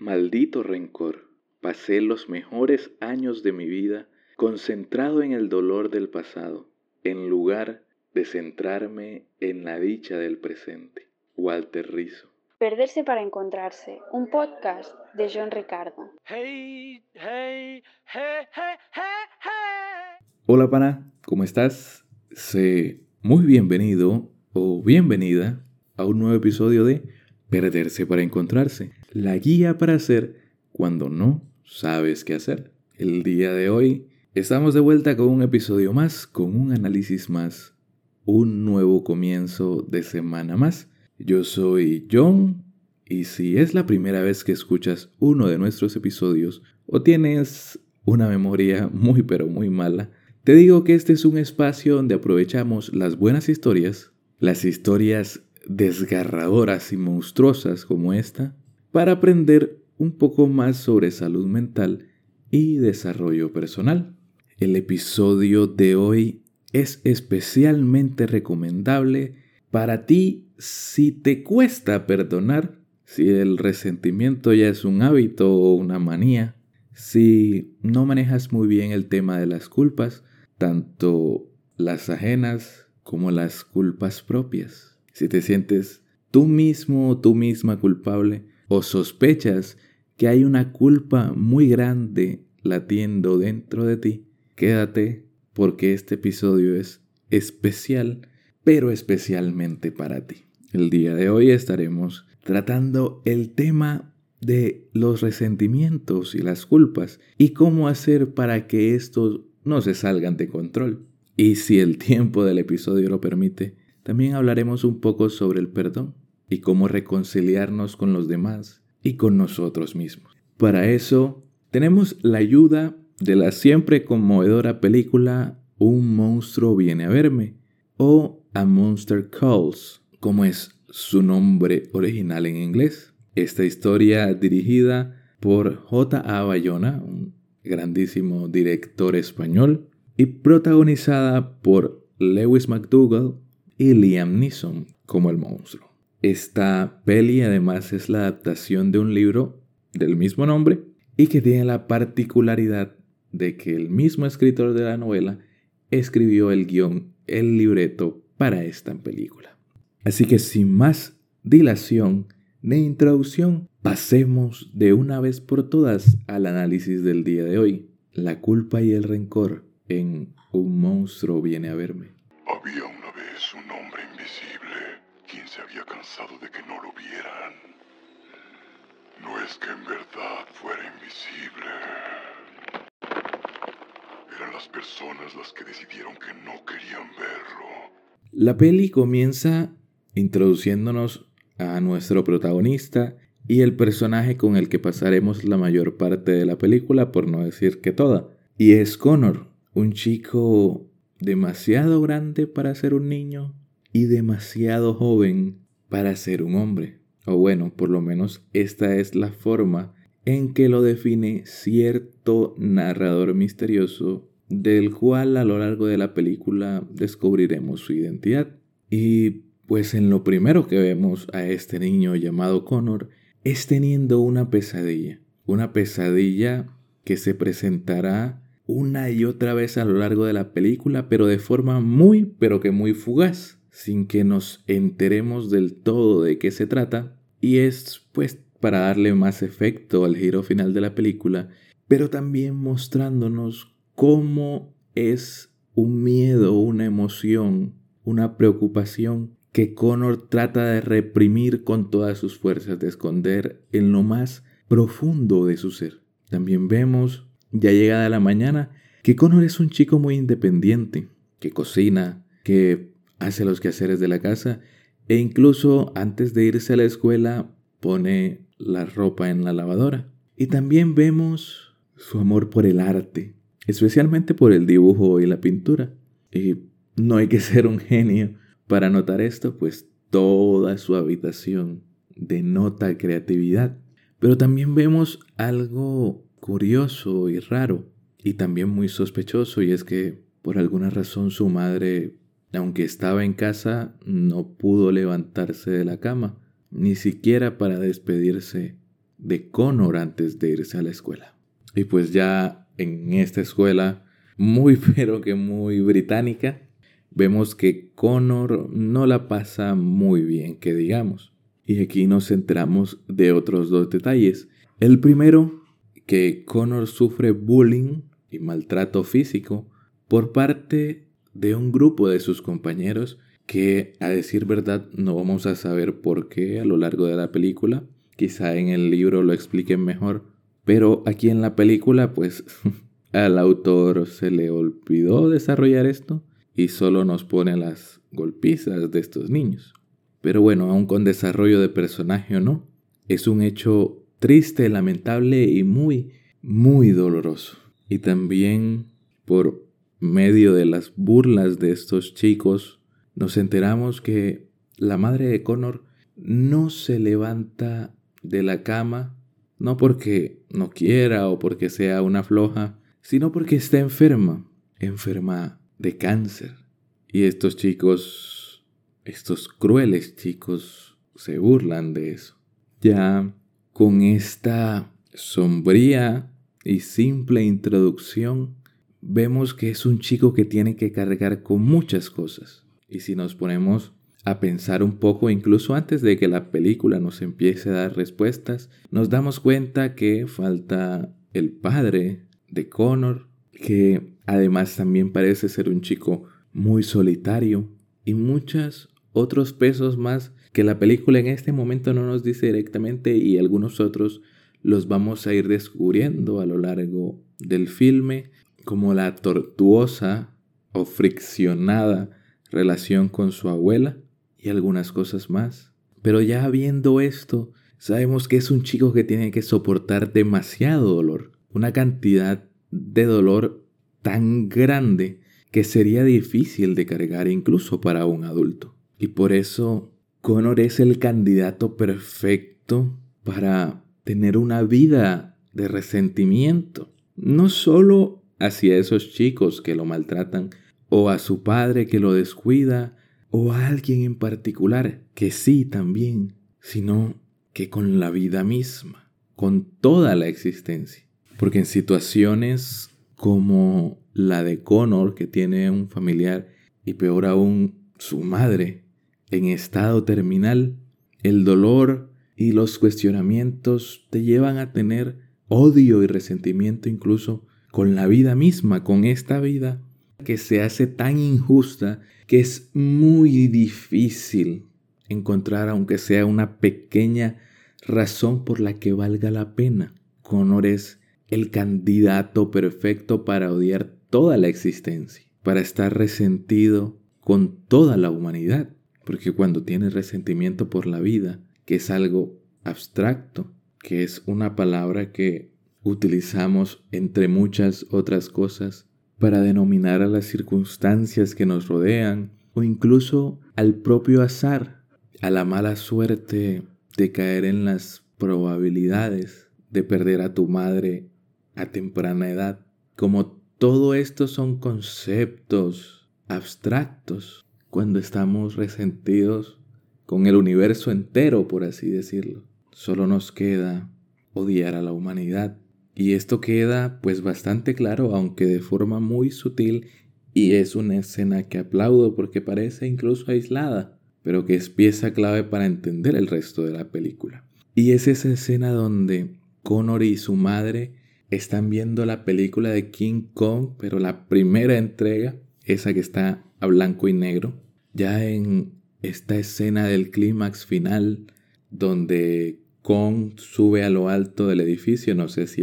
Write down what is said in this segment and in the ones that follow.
Maldito rencor. Pasé los mejores años de mi vida concentrado en el dolor del pasado, en lugar de centrarme en la dicha del presente. Walter Rizzo. Perderse para encontrarse, un podcast de John Ricardo. Hola pana, ¿cómo estás? Sé muy bienvenido o bienvenida a un nuevo episodio de Perderse para encontrarse, la guía para hacer cuando no sabes qué hacer. El día de hoy estamos de vuelta con un episodio más, con un análisis más, un nuevo comienzo de semana más. Yo soy John y si es la primera vez que escuchas uno de nuestros episodios o tienes una memoria muy pero muy mala, te digo que este es un espacio donde aprovechamos las buenas historias, las historias desgarradoras y monstruosas como esta, para aprender un poco más sobre salud mental y desarrollo personal. El episodio de hoy es especialmente recomendable para ti si te cuesta perdonar, si el resentimiento ya es un hábito o una manía, si no manejas muy bien el tema de las culpas, tanto las ajenas como las culpas propias. Si te sientes tú mismo o tú misma culpable o sospechas que hay una culpa muy grande latiendo dentro de ti, quédate porque este episodio es especial, pero especialmente para ti. El día de hoy estaremos tratando el tema de los resentimientos y las culpas y cómo hacer para que estos no se salgan de control. Y si el tiempo del episodio lo permite, también hablaremos un poco sobre el perdón y cómo reconciliarnos con los demás y con nosotros mismos. Para eso tenemos la ayuda de la siempre conmovedora película Un monstruo viene a verme o A Monster Calls, como es su nombre original en inglés. Esta historia dirigida por J.A. Bayona, un grandísimo director español, y protagonizada por Lewis McDougall y Liam Neeson como el monstruo. Esta peli además es la adaptación de un libro del mismo nombre y que tiene la particularidad de que el mismo escritor de la novela escribió el guion, el libreto para esta película. Así que sin más dilación ni introducción, pasemos de una vez por todas al análisis del día de hoy. La culpa y el rencor en Un monstruo viene a verme. Había vez un hombre invisible quien se había cansado de que no lo vieran. No es que en verdad fuera invisible. Eran las personas las que decidieron que no querían verlo. La peli comienza introduciéndonos a nuestro protagonista y el personaje con el que pasaremos la mayor parte de la película, por no decir que toda. Y es Connor, un chico demasiado grande para ser un niño y demasiado joven para ser un hombre. O bueno, por lo menos esta es la forma en que lo define cierto narrador misterioso del cual a lo largo de la película descubriremos su identidad. Y pues en lo primero que vemos a este niño llamado Connor es teniendo una pesadilla. Una pesadilla que se presentará una y otra vez a lo largo de la película, pero de forma muy, pero que muy fugaz, sin que nos enteremos del todo de qué se trata. Y es pues para darle más efecto al giro final de la película, pero también mostrándonos cómo es un miedo, una emoción, una preocupación que Connor trata de reprimir con todas sus fuerzas, de esconder en lo más profundo de su ser. También vemos, ya llegada la mañana, que Connor es un chico muy independiente, que cocina, que hace los quehaceres de la casa e incluso antes de irse a la escuela pone la ropa en la lavadora. Y también vemos su amor por el arte, especialmente por el dibujo y la pintura. Y no hay que ser un genio para notar esto, pues toda su habitación denota creatividad. Pero también vemos algo curioso y raro y también muy sospechoso y es que por alguna razón su madre, aunque estaba en casa, no pudo levantarse de la cama, ni siquiera para despedirse de Connor antes de irse a la escuela. Y pues ya en esta escuela, muy pero que muy británica, vemos que Connor no la pasa muy bien, que digamos. Y aquí nos enteramos de otros dos detalles. El primero, que Connor sufre bullying y maltrato físico por parte de un grupo de sus compañeros que a decir verdad no vamos a saber por qué a lo largo de la película. Quizá en el libro lo expliquen mejor. Pero aquí en la película pues al autor se le olvidó desarrollar esto y solo nos pone las golpizas de estos niños. Pero bueno, aun con desarrollo de personaje o no, es un hecho triste, lamentable y muy, muy doloroso. Y también por medio de las burlas de estos chicos, nos enteramos que la madre de Connor no se levanta de la cama, no porque no quiera o porque sea una floja, sino porque está enferma, enferma de cáncer. Y estos chicos, estos crueles chicos, se burlan de eso. Ya con esta sombría y simple introducción, vemos que es un chico que tiene que cargar con muchas cosas. Y si nos ponemos a pensar un poco, incluso antes de que la película nos empiece a dar respuestas, nos damos cuenta que falta el padre de Connor, que además también parece ser un chico muy solitario y muchos otros pesos más que la película en este momento no nos dice directamente y algunos otros los vamos a ir descubriendo a lo largo del filme como la tortuosa o friccionada relación con su abuela y algunas cosas más. Pero ya viendo esto, sabemos que es un chico que tiene que soportar demasiado dolor, una cantidad de dolor tan grande que sería difícil de cargar incluso para un adulto. Y por eso Connor es el candidato perfecto para tener una vida de resentimiento, no solo hacia esos chicos que lo maltratan, o a su padre que lo descuida, o a alguien en particular que sí también, sino que con la vida misma, con toda la existencia. Porque en situaciones como la de Connor, que tiene un familiar, y peor aún su madre, en estado terminal, el dolor y los cuestionamientos te llevan a tener odio y resentimiento incluso con la vida misma, con esta vida que se hace tan injusta que es muy difícil encontrar, aunque sea una pequeña razón por la que valga la pena. Connor es el candidato perfecto para odiar toda la existencia, para estar resentido con toda la humanidad, porque cuando tienes resentimiento por la vida, que es algo abstracto, que es una palabra que utilizamos, entre muchas otras cosas, para denominar a las circunstancias que nos rodean o incluso al propio azar, a la mala suerte de caer en las probabilidades de perder a tu madre a temprana edad. Como todo esto son conceptos abstractos cuando estamos resentidos con el universo entero, por así decirlo. Solo nos queda odiar a la humanidad y esto queda pues bastante claro, aunque de forma muy sutil, y es una escena que aplaudo porque parece incluso aislada, pero que es pieza clave para entender el resto de la película. Y es esa escena donde Connor y su madre están viendo la película de King Kong, pero la primera entrega, esa que está a blanco y negro, ya en esta escena del clímax final, donde Kong sube a lo alto del edificio, no sé si,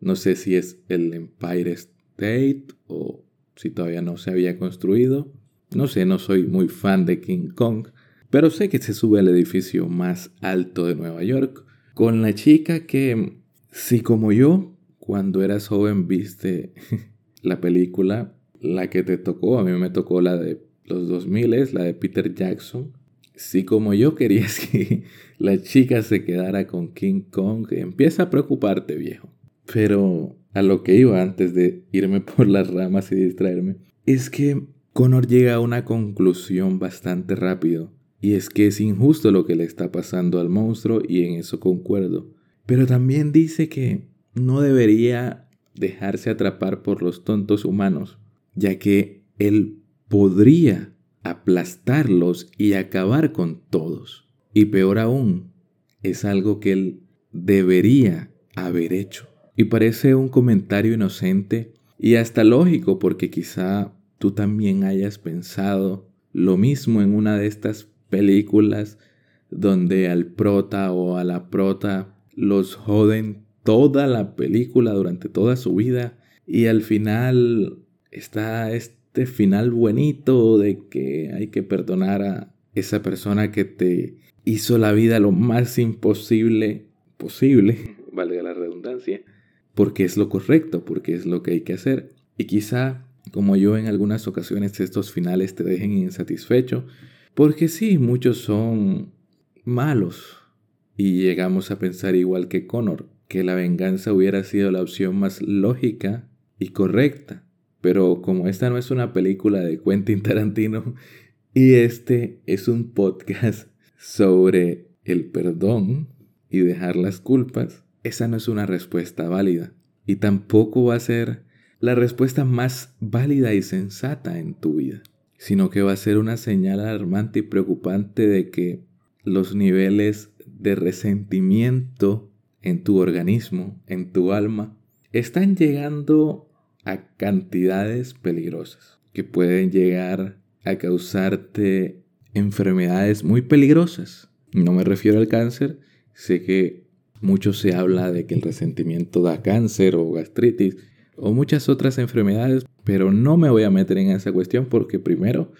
no sé si es el Empire State o si todavía no se había construido. No sé, no soy muy fan de King Kong, pero sé que se sube al edificio más alto de Nueva York con la chica que, si como yo, cuando eras joven viste la película, la que te tocó, a mí me tocó la de los 2000, la de Peter Jackson, si como yo querías que la chica se quedara con King Kong, empieza a preocuparte, viejo. Pero a lo que iba antes de irme por las ramas y distraerme, es que Connor llega a una conclusión bastante rápido. Y es que es injusto lo que le está pasando al monstruo y en eso concuerdo. Pero también dice que no debería dejarse atrapar por los tontos humanos, ya que él podría aplastarlos y acabar con todos. Y peor aún, es algo que él debería haber hecho. Y parece un comentario inocente y hasta lógico porque quizá tú también hayas pensado lo mismo en una de estas películas donde al prota o a la prota los joden toda la película durante toda su vida y al final está este final bonito de que hay que perdonar a esa persona que te hizo la vida lo más imposible posible, valga la redundancia, porque es lo correcto, porque es lo que hay que hacer. Y quizá, como yo en algunas ocasiones, estos finales te dejen insatisfecho, porque sí, muchos son malos. Y llegamos a pensar igual que Connor, que la venganza hubiera sido la opción más lógica y correcta. Pero como esta no es una película de Quentin Tarantino y este es un podcast sobre el perdón y dejar las culpas, esa no es una respuesta válida. Y tampoco va a ser la respuesta más válida y sensata en tu vida, sino que va a ser una señal alarmante y preocupante de que los niveles de resentimiento en tu organismo, en tu alma, están llegando a cantidades peligrosas que pueden llegar a causarte enfermedades muy peligrosas. No me refiero al cáncer, sé que mucho se habla de que el resentimiento da cáncer o gastritis o muchas otras enfermedades, pero no me voy a meter en esa cuestión porque primero,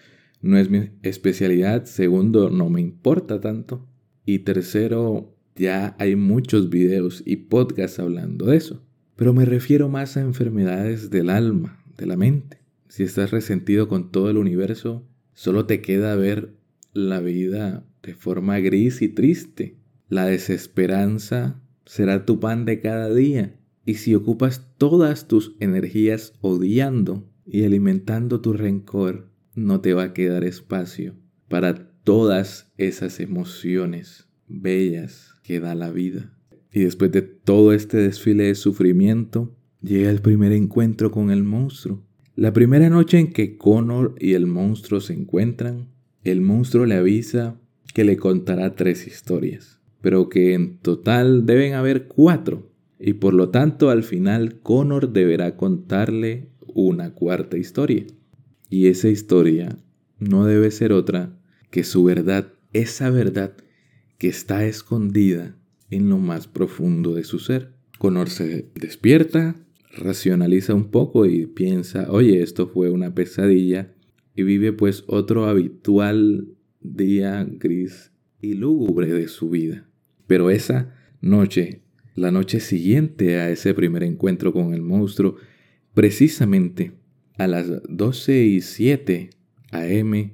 no es mi especialidad, segundo, no me importa tanto y tercero, ya hay muchos videos y podcasts hablando de eso. Pero me refiero más a enfermedades del alma, de la mente. Si estás resentido con todo el universo, solo te queda ver la vida de forma gris y triste. La desesperanza será tu pan de cada día. Y si ocupas todas tus energías odiando y alimentando tu rencor, no te va a quedar espacio para todas esas emociones bellas que da la vida. Y después de todo este desfile de sufrimiento, llega el primer encuentro con el monstruo. La primera noche en que Connor y el monstruo se encuentran, el monstruo le avisa que le contará tres historias, pero que en total deben haber cuatro, y por lo tanto al final Connor deberá contarle una cuarta historia. Y esa historia no debe ser otra que su verdad, esa verdad que está escondida en lo más profundo de su ser. Connor se despierta, racionaliza un poco y piensa, oye, esto fue una pesadilla y vive pues otro habitual día gris y lúgubre de su vida. Pero esa noche, la noche siguiente a ese primer encuentro con el monstruo, precisamente a las 12 y 7 am,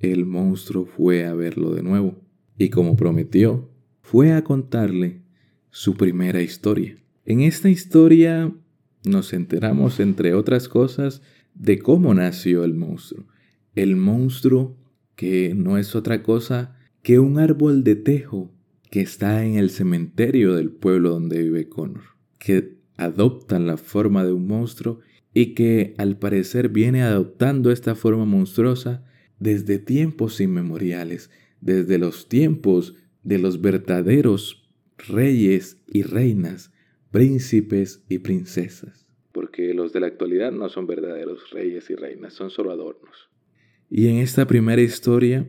el monstruo fue a verlo de nuevo y como prometió, fue a contarle su primera historia. En esta historia nos enteramos, entre otras cosas, de cómo nació el monstruo el monstruo que no es otra cosa que un árbol de tejo que está en el cementerio del pueblo donde vive Connor, que adopta la forma de un monstruo y que al parecer viene adoptando esta forma monstruosa desde tiempos inmemoriales, desde los tiempos de los verdaderos reyes y reinas, príncipes y princesas, porque los de la actualidad no son verdaderos reyes y reinas, son solo adornos. Y en esta primera historia,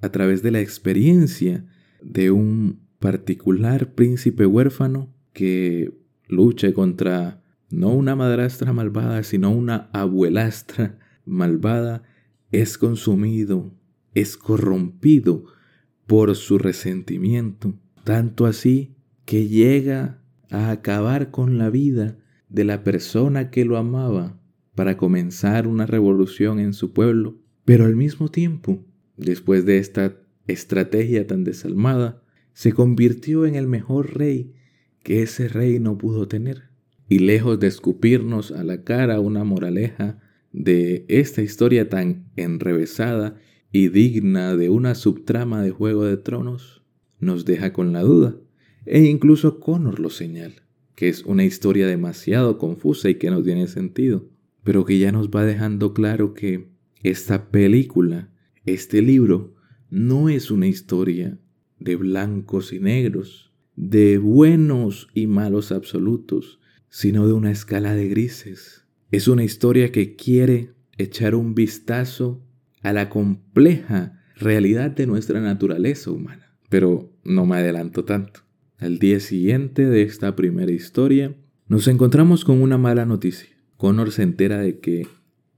a través de la experiencia de un particular príncipe huérfano que lucha contra no una madrastra malvada, sino una abuelastra malvada, es consumido, es corrompido por su resentimiento, tanto así que llega a acabar con la vida de la persona que lo amaba para comenzar una revolución en su pueblo pero al mismo tiempo, después de esta estrategia tan desalmada, se convirtió en el mejor rey que ese rey no pudo tener. Y lejos de escupirnos a la cara una moraleja de esta historia tan enrevesada y digna de una subtrama de Juego de Tronos, nos deja con la duda. E incluso Connor lo señala, que es una historia demasiado confusa y que no tiene sentido, pero que ya nos va dejando claro que esta película, este libro, no es una historia de blancos y negros, de buenos y malos absolutos, sino de una escala de grises. Es una historia que quiere echar un vistazo a la compleja realidad de nuestra naturaleza humana. Pero no me adelanto tanto. Al día siguiente de esta primera historia, nos encontramos con una mala noticia. Connor se entera de que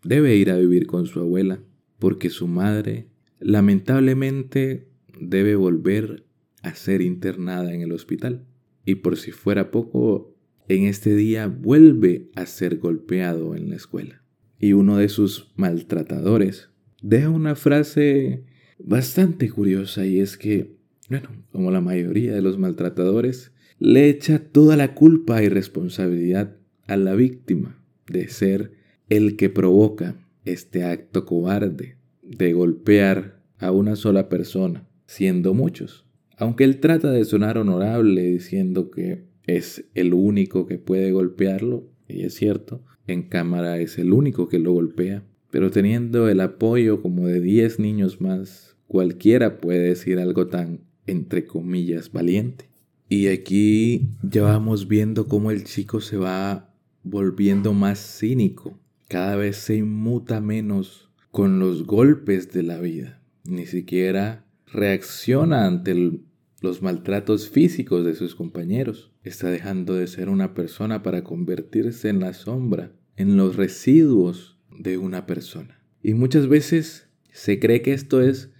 debe ir a vivir con su abuela porque su madre lamentablemente debe volver a ser internada en el hospital. Y por si fuera poco, en este día vuelve a ser golpeado en la escuela. Y uno de sus maltratadores deja una frase bastante curiosa y es que, bueno, como la mayoría de los maltratadores, le echa toda la culpa y responsabilidad a la víctima de ser el que provoca este acto cobarde de golpear a una sola persona, siendo muchos. Aunque él trata de sonar honorable diciendo que es el único que puede golpearlo, y es cierto, en cámara es el único que lo golpea, pero teniendo el apoyo como de 10 niños más, cualquiera puede decir algo tan, entre comillas, valiente. Y aquí ya vamos viendo cómo el chico se va volviendo más cínico, cada vez se inmuta menos con los golpes de la vida, ni siquiera reacciona ante los maltratos físicos de sus compañeros. Está dejando de ser una persona para convertirse en la sombra, en los residuos de una persona. Y muchas veces se cree que esto es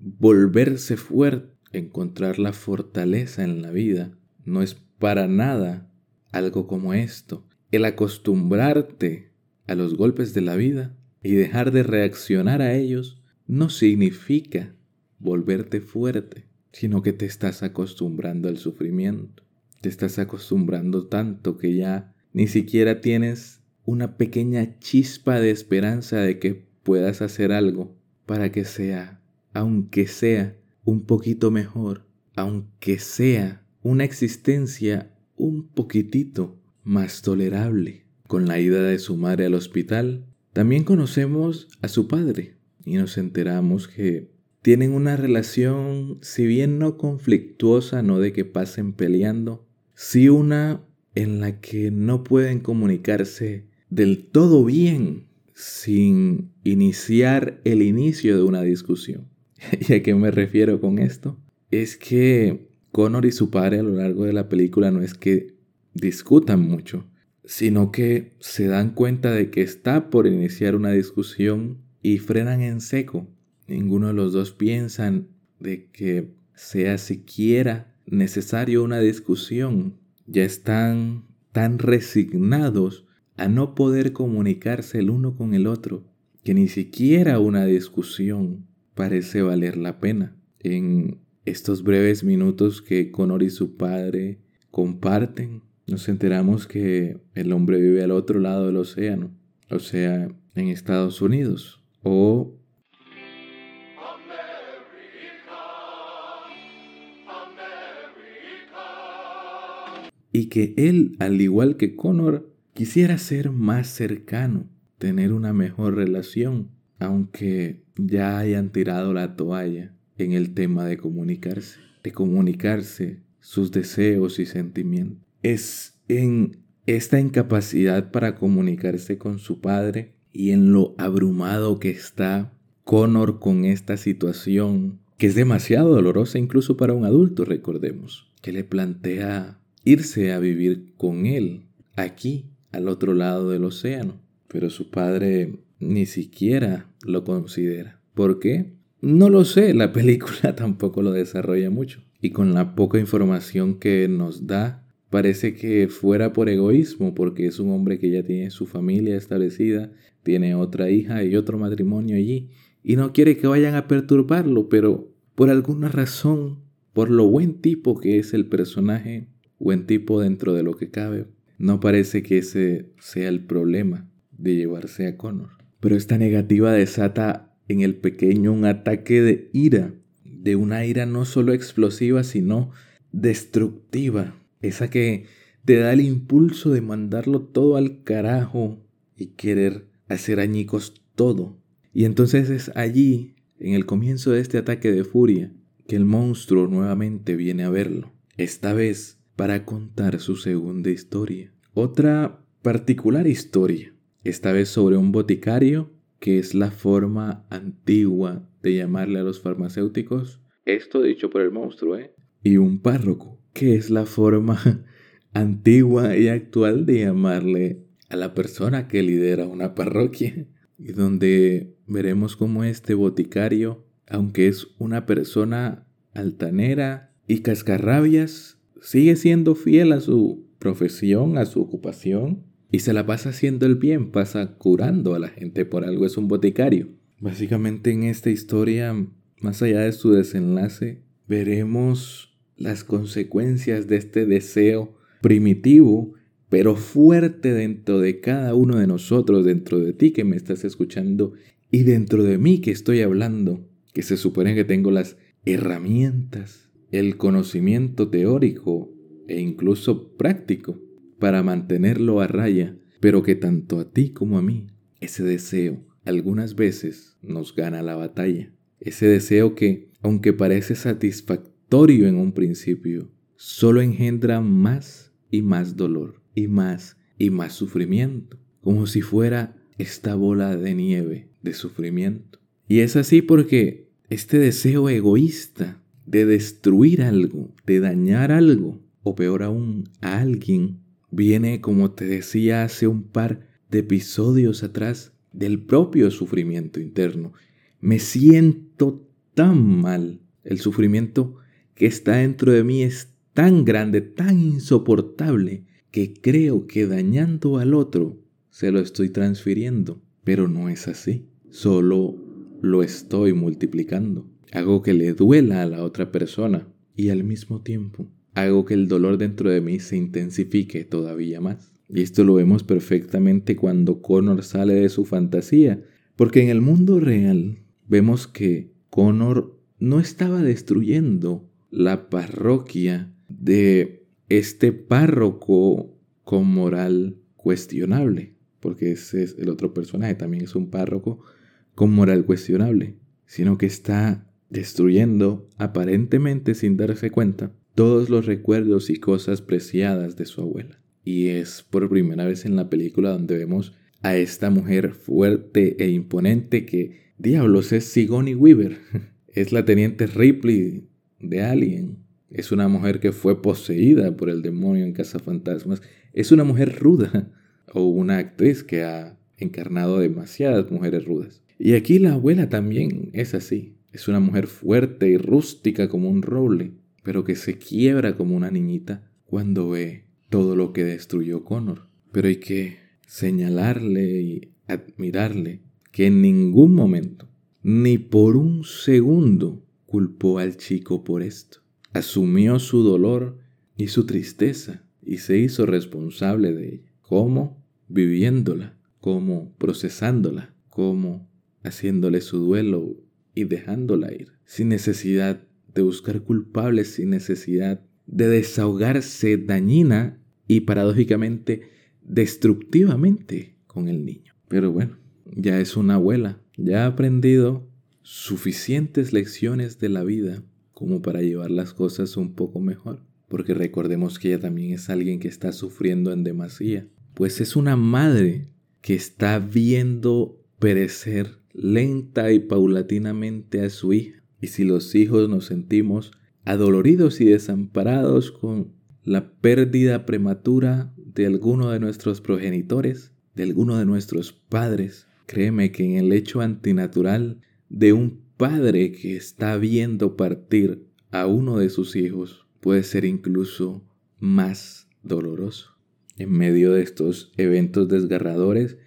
volverse fuerte, encontrar la fortaleza en la vida. No es para nada algo como esto. El acostumbrarte a los golpes de la vida y dejar de reaccionar a ellos no significa volverte fuerte, sino que te estás acostumbrando al sufrimiento. Te estás acostumbrando tanto que ya ni siquiera tienes una pequeña chispa de esperanza de que puedas hacer algo para que sea, aunque sea un poquito mejor, aunque sea una existencia un poquitito más tolerable. Con la ida de su madre al hospital, también conocemos a su padre y nos enteramos que tienen una relación, si bien no conflictuosa, no de que pasen peleando, sí una en la que no pueden comunicarse del todo bien sin iniciar el inicio de una discusión. ¿Y a qué me refiero con esto? Es que Connor y su padre a lo largo de la película no es que discutan mucho, sino que se dan cuenta de que está por iniciar una discusión y frenan en seco. Ninguno de los dos piensan de que sea siquiera necesario una discusión. Ya están tan resignados a no poder comunicarse el uno con el otro, que ni siquiera una discusión parece valer la pena. En estos breves minutos que Connor y su padre comparten, nos enteramos que el hombre vive al otro lado del océano, o sea, en Estados Unidos, o y que él, al igual que Connor, Quisiera ser más cercano, tener una mejor relación, aunque ya hayan tirado la toalla en el tema de comunicarse, de comunicarse sus deseos y sentimientos. Es en esta incapacidad para comunicarse con su padre y en lo abrumado que está Connor con esta situación, que es demasiado dolorosa incluso para un adulto, recordemos, que le plantea irse a vivir con él aquí al otro lado del océano, pero su padre ni siquiera lo considera. ¿Por qué? No lo sé, la película tampoco lo desarrolla mucho. Y con la poca información que nos da, parece que fuera por egoísmo, porque es un hombre que ya tiene su familia establecida, tiene otra hija y otro matrimonio allí, y no quiere que vayan a perturbarlo, pero por alguna razón, por lo buen tipo que es el personaje, buen tipo dentro de lo que cabe, no parece que ese sea el problema de llevarse a Connor. Pero esta negativa desata en el pequeño un ataque de ira, de una ira no solo explosiva, sino destructiva, esa que te da el impulso de mandarlo todo al carajo y querer hacer añicos todo. Y entonces es allí, en el comienzo de este ataque de furia, que el monstruo nuevamente viene a verlo, esta vez para contar su segunda historia. Otra particular historia, esta vez sobre un boticario, que es la forma antigua de llamarle a los farmacéuticos, esto dicho por el monstruo, ¿eh? Y un párroco, que es la forma antigua y actual de llamarle a la persona que lidera una parroquia, y donde veremos cómo este boticario, aunque es una persona altanera y cascarrabias, sigue siendo fiel a su profesión, a su ocupación, y se la pasa haciendo el bien, pasa curando a la gente, por algo es un boticario. Básicamente en esta historia, más allá de su desenlace, veremos las consecuencias de este deseo primitivo, pero fuerte dentro de cada uno de nosotros, dentro de ti que me estás escuchando y dentro de mí que estoy hablando, que se supone que tengo las herramientas, el conocimiento teórico e incluso práctico para mantenerlo a raya, pero que tanto a ti como a mí, ese deseo algunas veces nos gana la batalla. Ese deseo que, aunque parece satisfactorio en un principio, solo engendra más y más dolor, y más y más sufrimiento, como si fuera esta bola de nieve de sufrimiento. Y es así porque este deseo egoísta de destruir algo, de dañar algo, o peor aún, a alguien, viene, como te decía hace un par de episodios atrás, del propio sufrimiento interno. Me siento tan mal. El sufrimiento que está dentro de mí es tan grande, tan insoportable, que creo que dañando al otro se lo estoy transfiriendo. Pero no es así. Solo lo estoy multiplicando. Hago que le duela a la otra persona. Y al mismo tiempo. Hago que el dolor dentro de mí se intensifique todavía más. Y esto lo vemos perfectamente cuando Connor sale de su fantasía, porque en el mundo real vemos que Connor no estaba destruyendo la parroquia de este párroco con moral cuestionable, porque ese es el otro personaje, también es un párroco con moral cuestionable, sino que está destruyendo, aparentemente sin darse cuenta, todos los recuerdos y cosas preciadas de su abuela. Y es por primera vez en la película donde vemos a esta mujer fuerte e imponente que, diablos, es Sigourney Weaver. Es la teniente Ripley de Alien. Es una mujer que fue poseída por el demonio en Casa Fantasmas. Es una mujer ruda o una actriz que ha encarnado demasiadas mujeres rudas. Y aquí la abuela también es así. Es una mujer fuerte y rústica como un roble, pero que se quiebra como una niñita cuando ve todo lo que destruyó Connor. Pero hay que señalarle y admirarle que en ningún momento, ni por un segundo, culpó al chico por esto. Asumió su dolor y su tristeza y se hizo responsable de ella. ¿Cómo? Viviéndola, como procesándola, como haciéndole su duelo y dejándola ir, sin necesidad de buscar culpables, sin necesidad de desahogarse dañina y paradójicamente destructivamente con el niño. Pero bueno, ya es una abuela, ya ha aprendido suficientes lecciones de la vida como para llevar las cosas un poco mejor. Porque recordemos que ella también es alguien que está sufriendo en demasía. Pues es una madre que está viendo perecer lenta y paulatinamente a su hija. Y si los hijos nos sentimos adoloridos y desamparados con la pérdida prematura de alguno de nuestros progenitores, de alguno de nuestros padres. Créeme que en el hecho antinatural de un padre que está viendo partir a uno de sus hijos puede ser incluso más doloroso. En medio de estos eventos desgarradores,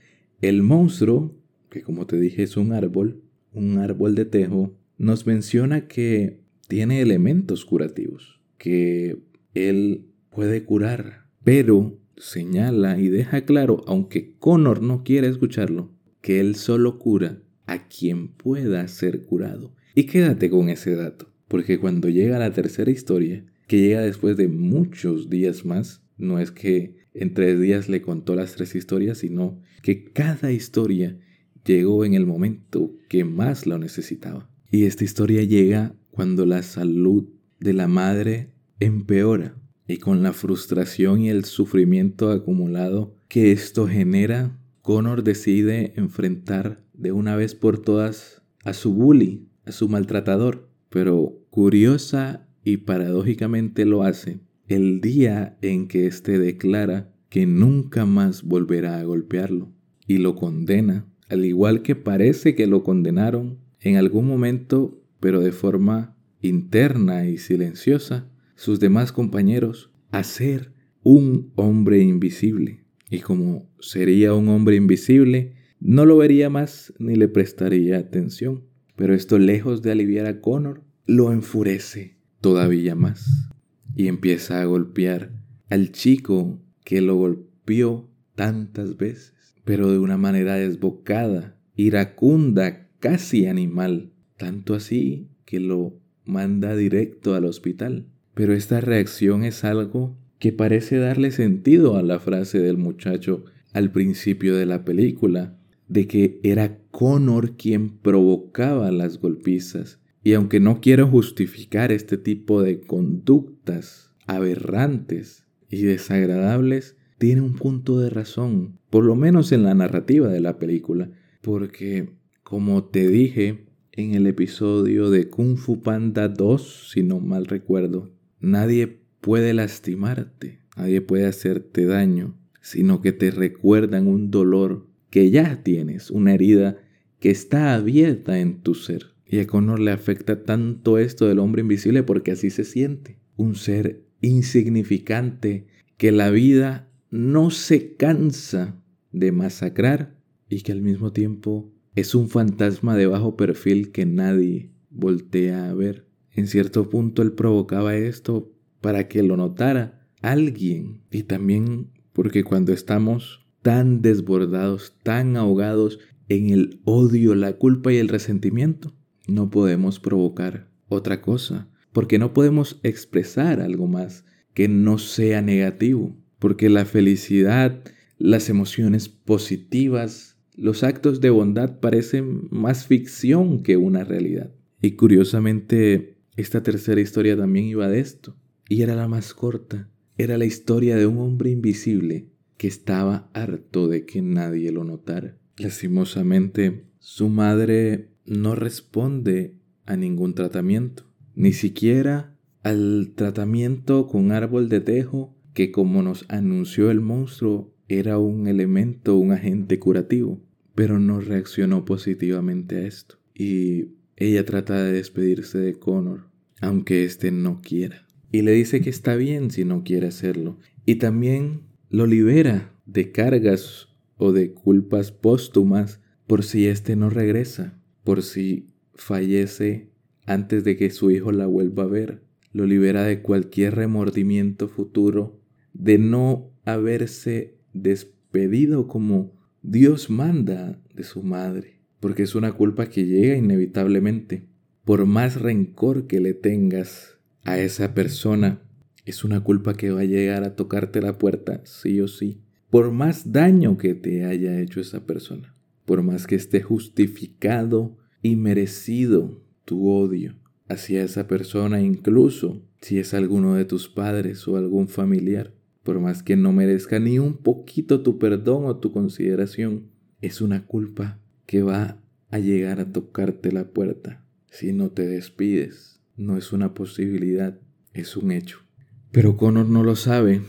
el monstruo, que como te dije es un árbol, un árbol de tejo, nos menciona que tiene elementos curativos, que él puede curar, pero señala y deja claro, aunque Connor no quiere escucharlo, que él solo cura a quien pueda ser curado. Y quédate con ese dato, porque cuando llega la tercera historia, que llega después de muchos días más. No es que en tres días le contó las tres historias, sino que cada historia llegó en el momento que más lo necesitaba. Y esta historia llega cuando la salud de la madre empeora y con la frustración y el sufrimiento acumulado que esto genera, Connor decide enfrentar de una vez por todas a su bully, a su maltratador. Pero curiosa y paradójicamente lo hace el día en que éste declara que nunca más volverá a golpearlo y lo condena, al igual que parece que lo condenaron en algún momento, pero de forma interna y silenciosa, sus demás compañeros a ser un hombre invisible. Y como sería un hombre invisible, no lo vería más ni le prestaría atención. Pero esto lejos de aliviar a Connor, lo enfurece todavía más. Y empieza a golpear al chico que lo golpeó tantas veces, pero de una manera desbocada, iracunda, casi animal, tanto así que lo manda directo al hospital. Pero esta reacción es algo que parece darle sentido a la frase del muchacho al principio de la película, de que era Connor quien provocaba las golpizas. Y aunque no quiero justificar este tipo de conductas aberrantes y desagradables, tiene un punto de razón, por lo menos en la narrativa de la película, porque, como te dije en el episodio de Kung Fu Panda 2, si no mal recuerdo, nadie puede lastimarte, nadie puede hacerte daño, sino que te recuerdan un dolor que ya tienes, una herida que está abierta en tu ser. Y a Connor le afecta tanto esto del hombre invisible porque así se siente. Un ser insignificante que la vida no se cansa de masacrar y que al mismo tiempo es un fantasma de bajo perfil que nadie voltea a ver. En cierto punto él provocaba esto para que lo notara alguien y también porque cuando estamos tan desbordados, tan ahogados en el odio, la culpa y el resentimiento, no podemos provocar otra cosa, porque no podemos expresar algo más que no sea negativo, porque la felicidad, las emociones positivas, los actos de bondad parecen más ficción que una realidad. Y curiosamente, esta tercera historia también iba de esto, y era la más corta. Era la historia de un hombre invisible que estaba harto de que nadie lo notara. Lastimosamente, su madre no responde a ningún tratamiento, ni siquiera al tratamiento con árbol de tejo que como nos anunció el monstruo era un elemento, un agente curativo, pero no reaccionó positivamente a esto. Y ella trata de despedirse de Connor, aunque éste no quiera y le dice que está bien si no quiere hacerlo. Y también lo libera de cargas o de culpas póstumas por si éste no regresa, por si fallece antes de que su hijo la vuelva a ver. Lo libera de cualquier remordimiento futuro, de no haberse despedido como Dios manda de su madre, porque es una culpa que llega inevitablemente. Por más rencor que le tengas a esa persona, es una culpa que va a llegar a tocarte la puerta, sí o sí. Por más daño que te haya hecho esa persona, por más que esté justificado y merecido tu odio hacia esa persona, incluso si es alguno de tus padres o algún familiar, por más que no merezca ni un poquito tu perdón o tu consideración, es una culpa que va a llegar a tocarte la puerta si no te despides no es una posibilidad, es un hecho. Pero Connor no lo sabe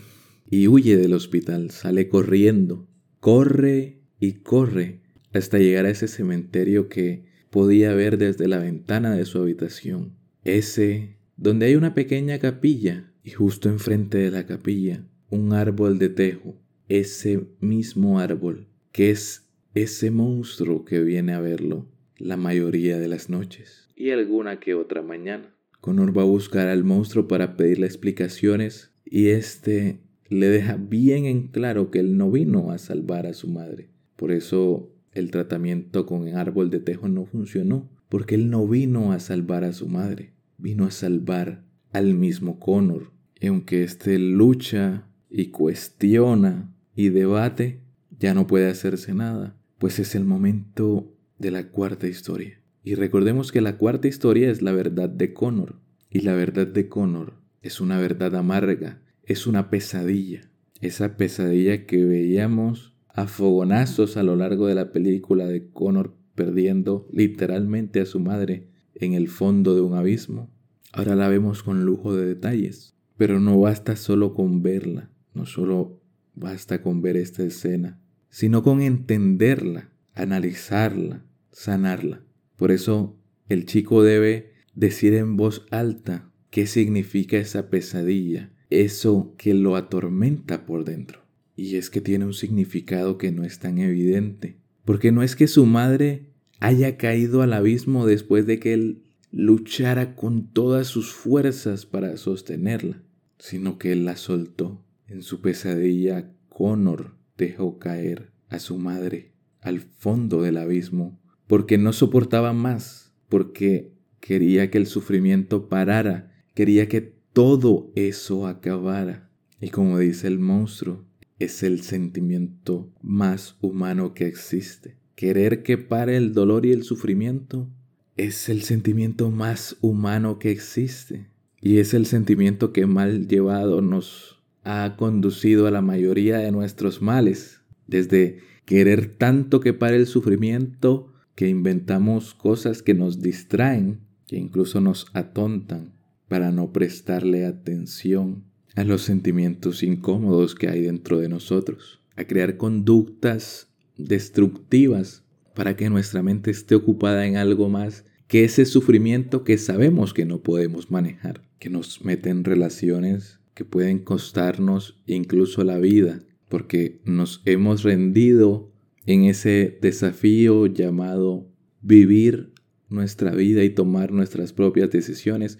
y huye del hospital, sale corriendo, corre y corre hasta llegar a ese cementerio que podía ver desde la ventana de su habitación. Ese donde hay una pequeña capilla y justo enfrente de la capilla un árbol de tejo. Ese mismo árbol que es ese monstruo que viene a verlo la mayoría de las noches y alguna que otra mañana. Connor va a buscar al monstruo para pedirle explicaciones y este le deja bien en claro que él no vino a salvar a su madre. Por eso el tratamiento con el árbol de tejo no funcionó, porque él no vino a salvar a su madre, vino a salvar al mismo Connor. Y aunque éste lucha y cuestiona y debate, ya no puede hacerse nada, pues es el momento de la cuarta historia. Y recordemos que la cuarta historia es la verdad de Connor. Y la verdad de Connor es una verdad amarga, es una pesadilla. Esa pesadilla que veíamos a fogonazos a lo largo de la película de Connor perdiendo literalmente a su madre en el fondo de un abismo. Ahora la vemos con lujo de detalles. Pero no basta solo con verla, no solo basta con ver esta escena, sino con entenderla, analizarla, sanarla. Por eso el chico debe decir en voz alta qué significa esa pesadilla, eso que lo atormenta por dentro. Y es que tiene un significado que no es tan evidente, porque no es que su madre haya caído al abismo después de que él luchara con todas sus fuerzas para sostenerla, sino que él la soltó. En su pesadilla, Connor dejó caer a su madre al fondo del abismo, porque no soportaba más, porque quería que el sufrimiento parara, quería que todo eso acabara. Y como dice el monstruo, es el sentimiento más humano que existe. Querer que pare el dolor y el sufrimiento es el sentimiento más humano que existe. Y es el sentimiento que mal llevado nos ha conducido a la mayoría de nuestros males. Desde querer tanto que pare el sufrimiento que inventamos cosas que nos distraen, que incluso nos atontan para no prestarle atención a los sentimientos incómodos que hay dentro de nosotros, a crear conductas destructivas para que nuestra mente esté ocupada en algo más que ese sufrimiento que sabemos que no podemos manejar, que nos mete en relaciones que pueden costarnos incluso la vida, porque nos hemos rendido en ese desafío llamado vivir nuestra vida y tomar nuestras propias decisiones,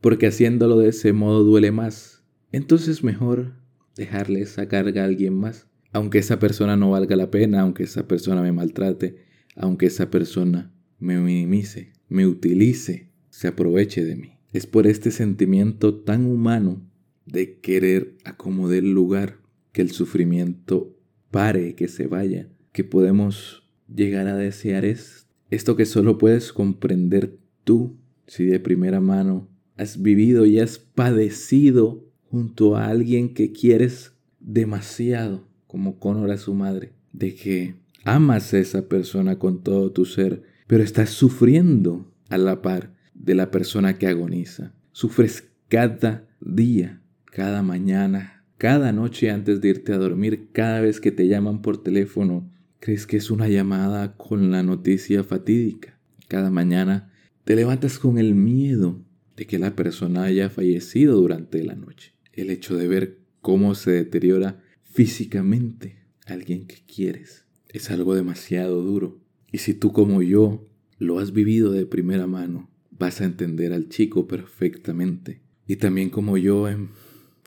porque haciéndolo de ese modo duele más. Entonces mejor dejarle esa carga a alguien más, aunque esa persona no valga la pena, aunque esa persona me maltrate, aunque esa persona me minimice me utilice, se aproveche de mí. Es por este sentimiento tan humano de querer acomodar el lugar, que el sufrimiento pare, que se vaya, que podemos llegar a desear es esto que solo puedes comprender tú si de primera mano has vivido y has padecido junto a alguien que quieres demasiado, como Conor a su madre, de que amas a esa persona con todo tu ser, pero estás sufriendo a la par de la persona que agoniza. Sufres cada día, cada mañana, cada noche antes de irte a dormir, cada vez que te llaman por teléfono, crees que es una llamada con la noticia fatídica. Cada mañana te levantas con el miedo de que la persona haya fallecido durante la noche. El hecho de ver cómo se deteriora físicamente alguien que quieres es algo demasiado duro. Y si tú como yo lo has vivido de primera mano, vas a entender al chico perfectamente. Y también como yo en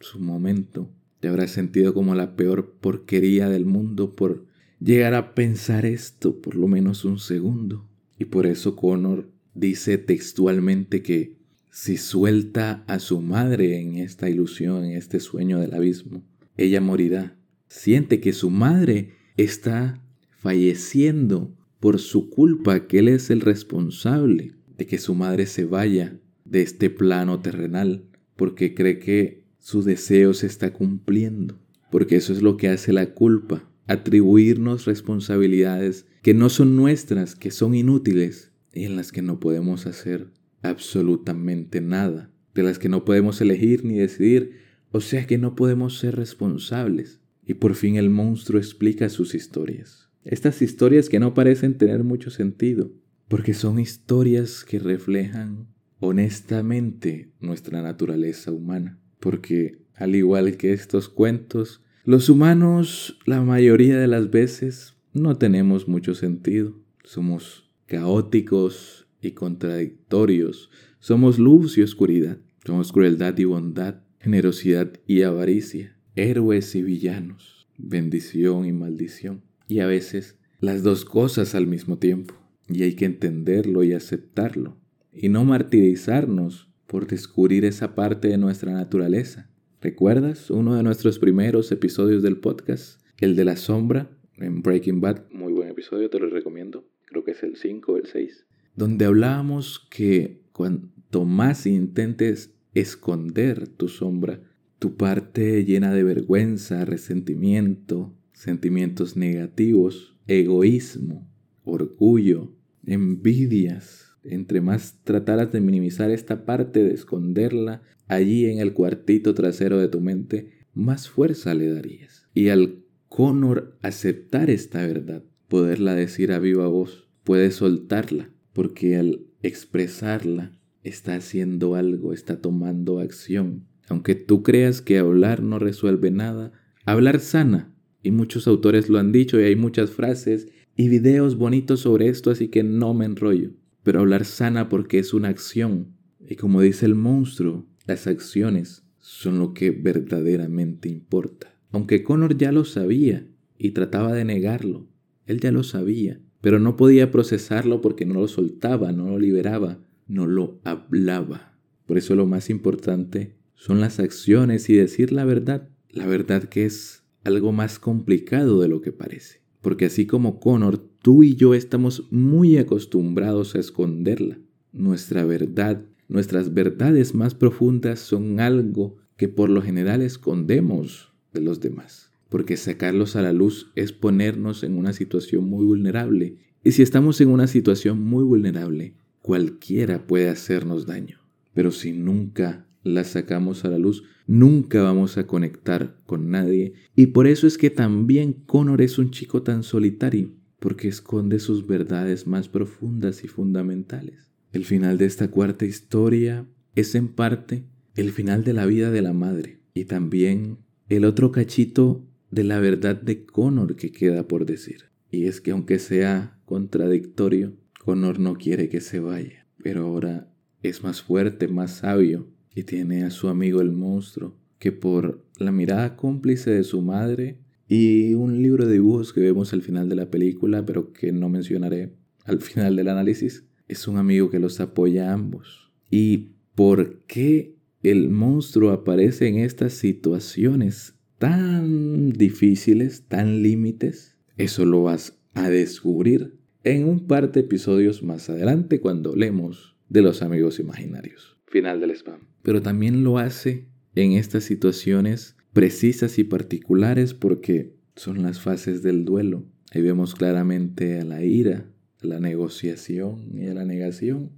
su momento, te habrás sentido como la peor porquería del mundo por llegar a pensar esto por lo menos un segundo. Y por eso Connor dice textualmente que si suelta a su madre en esta ilusión, en este sueño del abismo, ella morirá. Siente que su madre está falleciendo por su culpa, que él es el responsable de que su madre se vaya de este plano terrenal, porque cree que su deseo se está cumpliendo, porque eso es lo que hace la culpa, atribuirnos responsabilidades que no son nuestras, que son inútiles y en las que no podemos hacer absolutamente nada, de las que no podemos elegir ni decidir, o sea que no podemos ser responsables. Y por fin el monstruo explica sus historias. Estas historias que no parecen tener mucho sentido, porque son historias que reflejan honestamente nuestra naturaleza humana. Porque, al igual que estos cuentos, los humanos la mayoría de las veces no tenemos mucho sentido. Somos caóticos y contradictorios. Somos luz y oscuridad. Somos crueldad y bondad, generosidad y avaricia, héroes y villanos, bendición y maldición y a veces las dos cosas al mismo tiempo. Y hay que entenderlo y aceptarlo y no martirizarnos por descubrir esa parte de nuestra naturaleza. ¿Recuerdas uno de nuestros primeros episodios del podcast? El de la sombra en Breaking Bad. Muy buen episodio, te lo recomiendo. Creo que es el 5 o el 6. Donde hablábamos que cuanto más intentes esconder tu sombra, tu parte llena de vergüenza, resentimiento, sentimientos negativos, egoísmo, orgullo, envidias, entre más trataras de minimizar esta parte, de esconderla allí en el cuartito trasero de tu mente, más fuerza le darías. Y al Connor aceptar esta verdad, poderla decir a viva voz, puede soltarla, porque al expresarla está haciendo algo, está tomando acción. Aunque tú creas que hablar no resuelve nada, hablar sana. Y muchos autores lo han dicho y hay muchas frases y videos bonitos sobre esto, así que no me enrollo. Pero hablar sana porque es una acción. Y como dice el monstruo, las acciones son lo que verdaderamente importa. Aunque Connor ya lo sabía y trataba de negarlo, él ya lo sabía, pero no podía procesarlo porque no lo soltaba, no lo liberaba, no lo hablaba. Por eso lo más importante son las acciones y decir la verdad, la verdad que es algo más complicado de lo que parece. Porque así como Connor, tú y yo estamos muy acostumbrados a esconderla. Nuestra verdad, nuestras verdades más profundas son algo que por lo general escondemos de los demás. Porque sacarlos a la luz es ponernos en una situación muy vulnerable. Y si estamos en una situación muy vulnerable, cualquiera puede hacernos daño. Pero si nunca la sacamos a la luz, nunca vamos a conectar con nadie. Y por eso es que también Connor es un chico tan solitario, porque esconde sus verdades más profundas y fundamentales. El final de esta cuarta historia es en parte el final de la vida de la madre y también el otro cachito de la verdad de Connor que queda por decir. Y es que aunque sea contradictorio, Connor no quiere que se vaya, pero ahora es más fuerte, más sabio y tiene a su amigo el monstruo, que por la mirada cómplice de su madre y un libro de dibujos que vemos al final de la película, pero que no mencionaré al final del análisis, es un amigo que los apoya a ambos. ¿Y por qué el monstruo aparece en estas situaciones tan difíciles, tan límites? Eso lo vas a descubrir en un par de episodios más adelante cuando hablemos de los amigos imaginarios. Final del spam pero también lo hace en estas situaciones precisas y particulares porque son las fases del duelo. Ahí vemos claramente a la ira, a la negociación y a la negación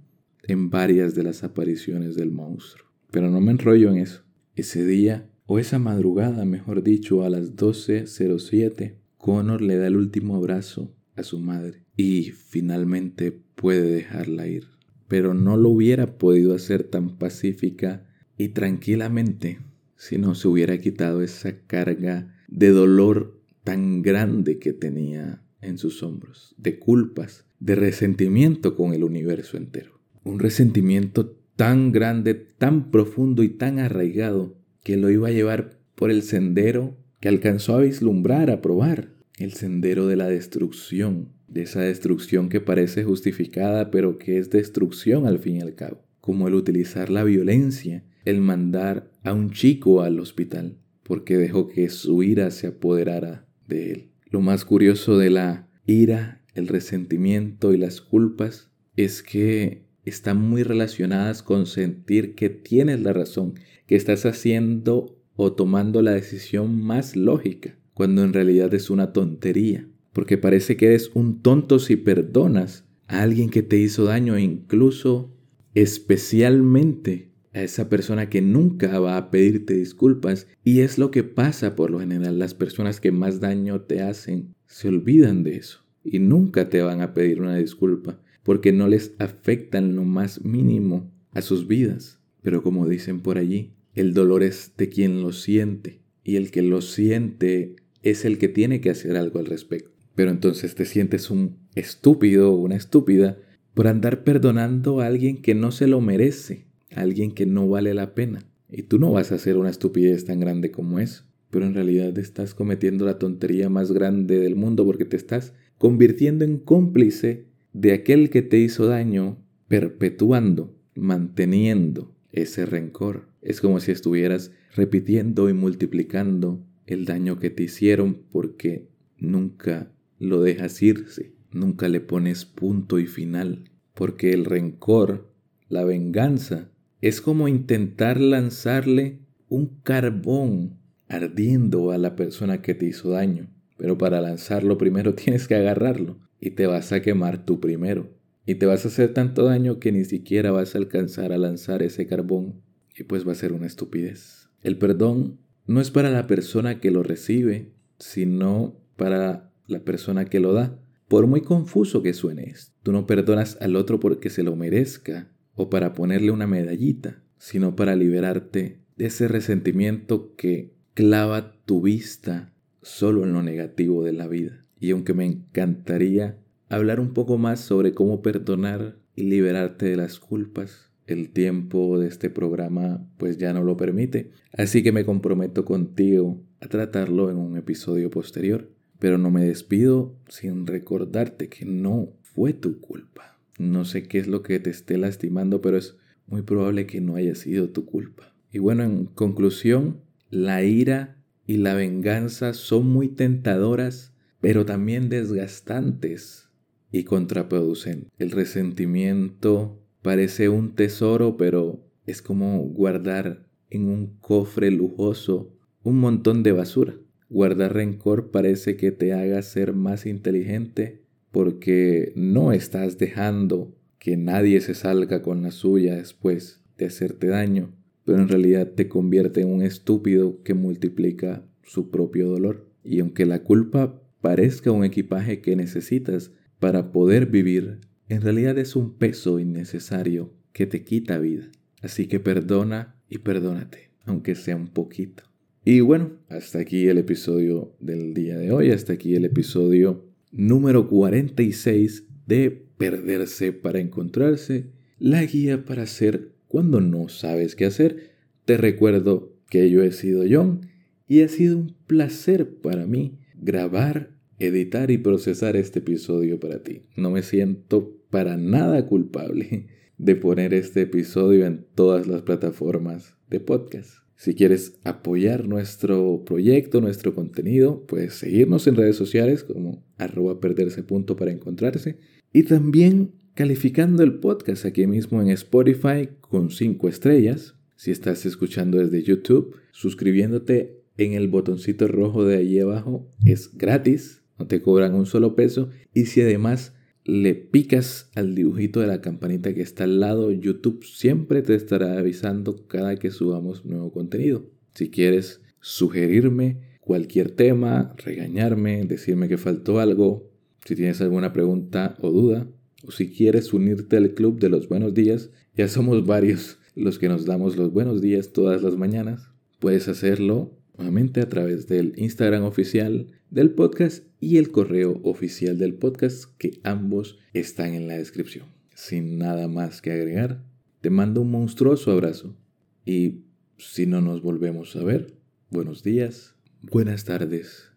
en varias de las apariciones del monstruo. Pero no me enrollo en eso. Ese día, o esa madrugada, mejor dicho, a las 12.07, Connor le da el último abrazo a su madre y finalmente puede dejarla ir pero no lo hubiera podido hacer tan pacífica y tranquilamente si no se hubiera quitado esa carga de dolor tan grande que tenía en sus hombros, de culpas, de resentimiento con el universo entero. Un resentimiento tan grande, tan profundo y tan arraigado que lo iba a llevar por el sendero que alcanzó a vislumbrar, a probar, el sendero de la destrucción, de esa destrucción que parece justificada pero que es destrucción al fin y al cabo, como el utilizar la violencia, el mandar a un chico al hospital porque dejó que su ira se apoderara de él. Lo más curioso de la ira, el resentimiento y las culpas es que están muy relacionadas con sentir que tienes la razón, que estás haciendo o tomando la decisión más lógica, cuando en realidad es una tontería porque parece que eres un tonto si perdonas a alguien que te hizo daño e incluso especialmente a esa persona que nunca va a pedirte disculpas. Y es lo que pasa por lo general. Las personas que más daño te hacen se olvidan de eso y nunca te van a pedir una disculpa porque no les afectan lo más mínimo a sus vidas. Pero como dicen por allí, el dolor es de quien lo siente y el que lo siente es el que tiene que hacer algo al respecto. Pero entonces te sientes un estúpido o una estúpida por andar perdonando a alguien que no se lo merece, a alguien que no vale la pena. Y tú no vas a hacer una estupidez tan grande como eso, pero en realidad estás cometiendo la tontería más grande del mundo porque te estás convirtiendo en cómplice de aquel que te hizo daño, perpetuando, manteniendo ese rencor. Es como si estuvieras repitiendo y multiplicando el daño que te hicieron porque nunca lo dejas irse, nunca le pones punto y final, porque el rencor, la venganza, es como intentar lanzarle un carbón ardiendo a la persona que te hizo daño. Pero para lanzarlo primero tienes que agarrarlo y te vas a quemar tú primero. Y te vas a hacer tanto daño que ni siquiera vas a alcanzar a lanzar ese carbón y pues va a ser una estupidez. El perdón no es para la persona que lo recibe, sino para la persona que lo da. Por muy confuso que suene tú no perdonas al otro porque se lo merezca o para ponerle una medallita, sino para liberarte de ese resentimiento que clava tu vista solo en lo negativo de la vida. Y aunque me encantaría hablar un poco más sobre cómo perdonar y liberarte de las culpas, el tiempo de este programa pues ya no lo permite. Así que me comprometo contigo a tratarlo en un episodio posterior. Pero no me despido sin recordarte que no fue tu culpa. No sé qué es lo que te esté lastimando, pero es muy probable que no haya sido tu culpa. Y bueno, en conclusión, la ira y la venganza son muy tentadoras, pero también desgastantes y contraproducentes. El resentimiento parece un tesoro, pero es como guardar en un cofre lujoso un montón de basura. Guardar rencor parece que te haga ser más inteligente porque no estás dejando que nadie se salga con la suya después de hacerte daño, pero en realidad te convierte en un estúpido que multiplica su propio dolor. Y aunque la culpa parezca un equipaje que necesitas para poder vivir, en realidad es un peso innecesario que te quita vida. Así que perdona y perdónate, aunque sea un poquito. Y bueno, hasta aquí el episodio del día de hoy, hasta aquí el episodio número 46 de Perderse para encontrarse, la guía para hacer cuando no sabes qué hacer. Te recuerdo que yo he sido John y ha sido un placer para mí grabar, editar y procesar este episodio para ti. No me siento para nada culpable de poner este episodio en todas las plataformas de podcast. Si quieres apoyar nuestro proyecto, nuestro contenido, puedes seguirnos en redes sociales como arroba perderse punto para encontrarse. Y también calificando el podcast aquí mismo en Spotify con 5 estrellas. Si estás escuchando desde YouTube, suscribiéndote en el botoncito rojo de ahí abajo es gratis, no te cobran un solo peso. Y si además le picas al dibujito de la campanita que está al lado, YouTube siempre te estará avisando cada que subamos nuevo contenido. Si quieres sugerirme cualquier tema, regañarme, decirme que faltó algo, si tienes alguna pregunta o duda, o si quieres unirte al club de los buenos días, ya somos varios los que nos damos los buenos días todas las mañanas, puedes hacerlo nuevamente a través del Instagram oficial del podcast y el correo oficial del podcast que ambos están en la descripción. Sin nada más que agregar, te mando un monstruoso abrazo y si no nos volvemos a ver, buenos días, buenas tardes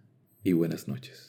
y buenas noches.